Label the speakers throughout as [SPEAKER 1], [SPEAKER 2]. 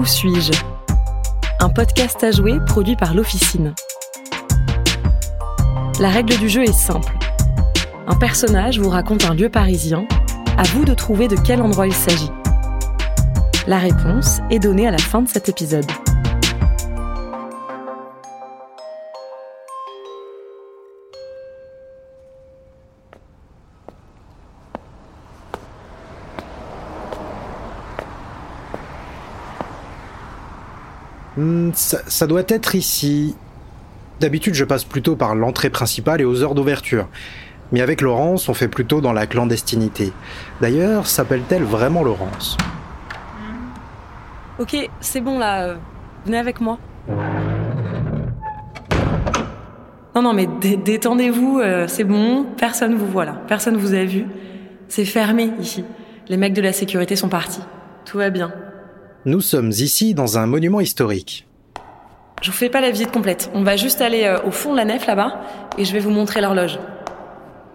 [SPEAKER 1] Où suis-je? Un podcast à jouer produit par l'Officine. La règle du jeu est simple. Un personnage vous raconte un lieu parisien, à vous de trouver de quel endroit il s'agit. La réponse est donnée à la fin de cet épisode.
[SPEAKER 2] Ça, ça doit être ici. D'habitude, je passe plutôt par l'entrée principale et aux heures d'ouverture. Mais avec Laurence, on fait plutôt dans la clandestinité. D'ailleurs, s'appelle-t-elle vraiment Laurence?
[SPEAKER 1] Ok, c'est bon là, euh, venez avec moi. Non, non, mais dé- détendez-vous, euh, c'est bon, personne vous voit là, personne vous a vu. C'est fermé ici. Les mecs de la sécurité sont partis. Tout va bien.
[SPEAKER 2] Nous sommes ici dans un monument historique.
[SPEAKER 1] Je vous fais pas la visite complète. On va juste aller euh, au fond de la nef là-bas et je vais vous montrer l'horloge.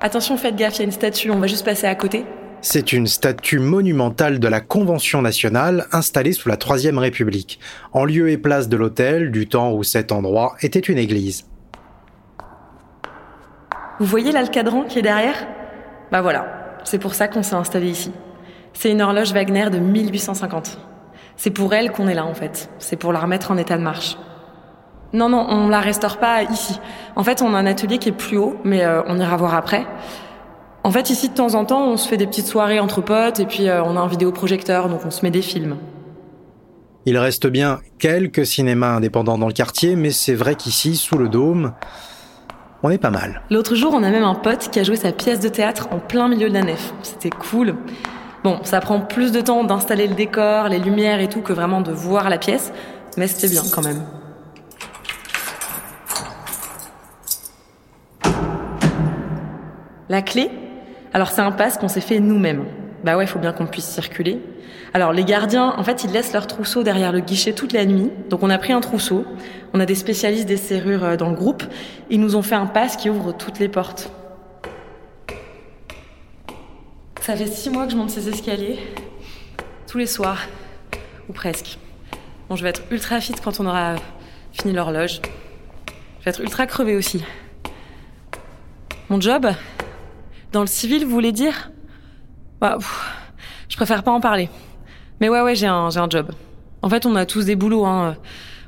[SPEAKER 1] Attention, faites gaffe, il y a une statue, on va juste passer à côté.
[SPEAKER 2] C'est une statue monumentale de la Convention nationale installée sous la Troisième République, en lieu et place de l'hôtel du temps où cet endroit était une église.
[SPEAKER 1] Vous voyez là le cadran qui est derrière? Bah voilà, c'est pour ça qu'on s'est installé ici. C'est une horloge Wagner de 1850. C'est pour elle qu'on est là en fait. C'est pour la remettre en état de marche. Non, non, on la restaure pas ici. En fait, on a un atelier qui est plus haut, mais euh, on ira voir après. En fait, ici, de temps en temps, on se fait des petites soirées entre potes et puis euh, on a un vidéoprojecteur, donc on se met des films.
[SPEAKER 2] Il reste bien quelques cinémas indépendants dans le quartier, mais c'est vrai qu'ici, sous le dôme, on est pas mal.
[SPEAKER 1] L'autre jour, on a même un pote qui a joué sa pièce de théâtre en plein milieu de la nef. C'était cool. Bon, ça prend plus de temps d'installer le décor, les lumières et tout que vraiment de voir la pièce, mais c'était bien quand même. La clé? Alors c'est un passe qu'on s'est fait nous-mêmes. Bah ouais, faut bien qu'on puisse circuler. Alors les gardiens, en fait, ils laissent leur trousseau derrière le guichet toute la nuit. Donc on a pris un trousseau. On a des spécialistes des serrures euh, dans le groupe. Ils nous ont fait un passe qui ouvre toutes les portes. Ça fait six mois que je monte ces escaliers. Tous les soirs. Ou presque. Bon, je vais être ultra fit quand on aura fini l'horloge. Je vais être ultra crevée aussi. Mon job Dans le civil, vous voulez dire? Bah, Je préfère pas en parler. Mais ouais, ouais, j'ai un, un job. En fait, on a tous des boulots, hein.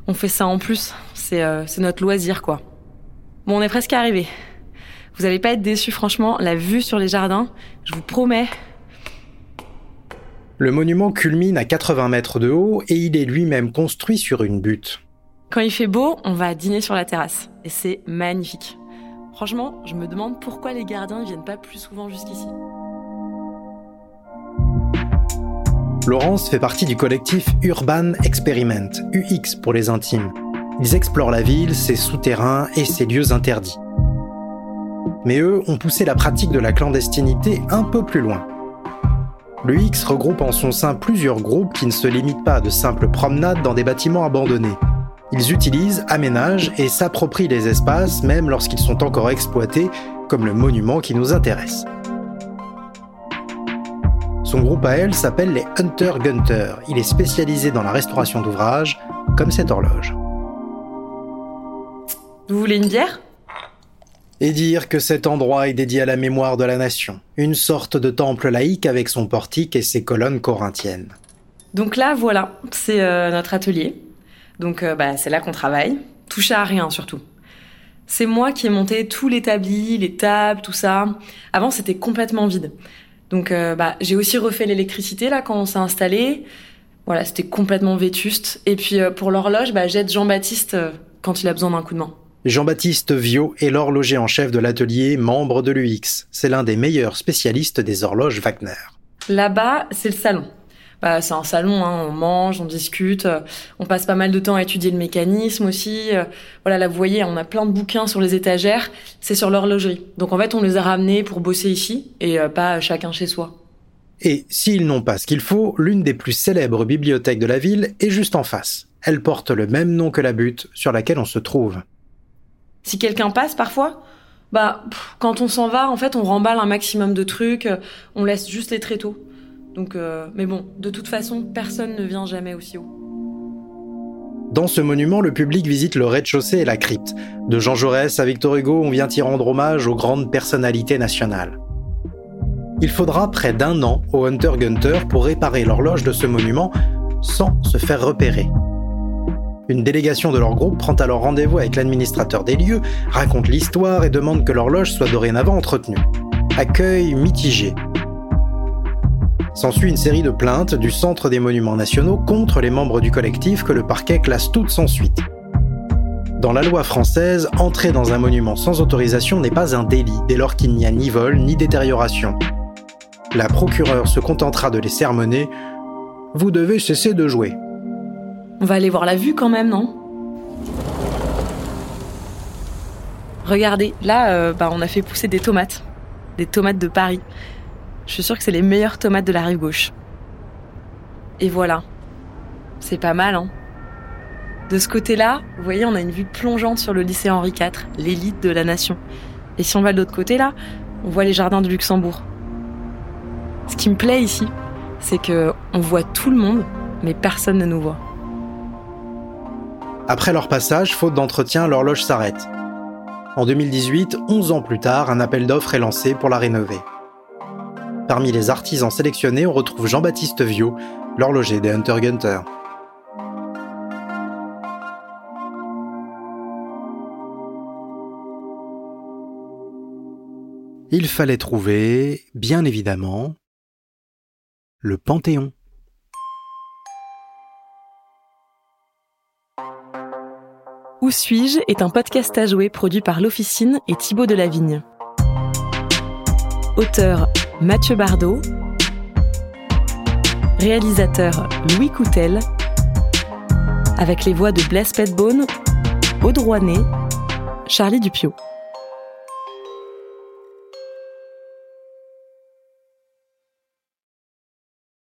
[SPEAKER 1] On fait ça en plus. C'est euh, c'est notre loisir, quoi. Bon, on est presque arrivé. Vous allez pas être déçus, franchement. La vue sur les jardins, je vous promets.
[SPEAKER 2] Le monument culmine à 80 mètres de haut et il est lui-même construit sur une butte.
[SPEAKER 1] Quand il fait beau, on va dîner sur la terrasse. Et c'est magnifique. Franchement, je me demande pourquoi les gardiens ne viennent pas plus souvent jusqu'ici.
[SPEAKER 2] Laurence fait partie du collectif Urban Experiment, UX pour les intimes. Ils explorent la ville, ses souterrains et ses lieux interdits. Mais eux ont poussé la pratique de la clandestinité un peu plus loin. L'UX regroupe en son sein plusieurs groupes qui ne se limitent pas à de simples promenades dans des bâtiments abandonnés. Ils utilisent, aménagent et s'approprient les espaces même lorsqu'ils sont encore exploités, comme le monument qui nous intéresse. Son groupe à elle s'appelle les Hunter Gunter. Il est spécialisé dans la restauration d'ouvrages, comme cette horloge.
[SPEAKER 1] Vous voulez une bière?
[SPEAKER 2] Et dire que cet endroit est dédié à la mémoire de la nation, une sorte de temple laïque avec son portique et ses colonnes corinthiennes.
[SPEAKER 1] Donc là, voilà, c'est euh, notre atelier. Donc euh, bah, c'est là qu'on travaille. Toucher à rien surtout. C'est moi qui ai monté tout l'établi, les tables, tout ça. Avant, c'était complètement vide. Donc euh, bah, j'ai aussi refait l'électricité là quand on s'est installé. Voilà, c'était complètement vétuste. Et puis pour l'horloge, bah, j'aide Jean-Baptiste quand il a besoin d'un coup de main.
[SPEAKER 2] Jean-Baptiste Viau est l'horloger en chef de l'atelier, membre de l'UX. C'est l'un des meilleurs spécialistes des horloges Wagner.
[SPEAKER 1] Là-bas, c'est le salon. Bah, c'est un salon, hein, on mange, on discute, euh, on passe pas mal de temps à étudier le mécanisme aussi. euh, voilà, là vous voyez, on a plein de bouquins sur les étagères, c'est sur l'horlogerie. Donc en fait, on les a ramenés pour bosser ici et euh, pas chacun chez soi.
[SPEAKER 2] Et s'ils n'ont pas ce qu'il faut, l'une des plus célèbres bibliothèques de la ville est juste en face. Elle porte le même nom que la butte sur laquelle on se trouve.
[SPEAKER 1] Si quelqu'un passe parfois, bah quand on s'en va, en fait, on remballe un maximum de trucs, euh, on laisse juste les tréteaux. Donc, euh, mais bon, de toute façon, personne ne vient jamais aussi haut.
[SPEAKER 2] Dans ce monument, le public visite le rez-de-chaussée et la crypte. De Jean Jaurès à Victor Hugo, on vient y rendre hommage aux grandes personnalités nationales. Il faudra près d'un an au Hunter Gunter pour réparer l'horloge de ce monument sans se faire repérer. Une délégation de leur groupe prend alors rendez-vous avec l'administrateur des lieux, raconte l'histoire et demande que l'horloge soit dorénavant entretenue. Accueil mitigé. S'ensuit une série de plaintes du Centre des Monuments Nationaux contre les membres du collectif que le parquet classe toutes sans suite. Dans la loi française, entrer dans un monument sans autorisation n'est pas un délit dès lors qu'il n'y a ni vol ni détérioration. La procureure se contentera de les sermonner. Vous devez cesser de jouer.
[SPEAKER 1] On va aller voir la vue quand même, non? Regardez, là, euh, bah, on a fait pousser des tomates. Des tomates de Paris. Je suis sûre que c'est les meilleures tomates de la rive gauche. Et voilà. C'est pas mal, hein De ce côté-là, vous voyez, on a une vue plongeante sur le lycée Henri IV, l'élite de la nation. Et si on va de l'autre côté, là, on voit les jardins de Luxembourg. Ce qui me plaît ici, c'est que on voit tout le monde, mais personne ne nous voit.
[SPEAKER 2] Après leur passage, faute d'entretien, l'horloge s'arrête. En 2018, 11 ans plus tard, un appel d'offres est lancé pour la rénover. Parmi les artisans sélectionnés, on retrouve Jean-Baptiste Viau, l'horloger des Hunter Gunter. Il fallait trouver, bien évidemment, le Panthéon.
[SPEAKER 1] Où suis-je est un podcast à jouer produit par l'Officine et Thibaut Delavigne. Auteur Mathieu Bardot. Réalisateur Louis Coutel. Avec les voix de Blaise Petbone, Aude Rouanet, Charlie Dupio.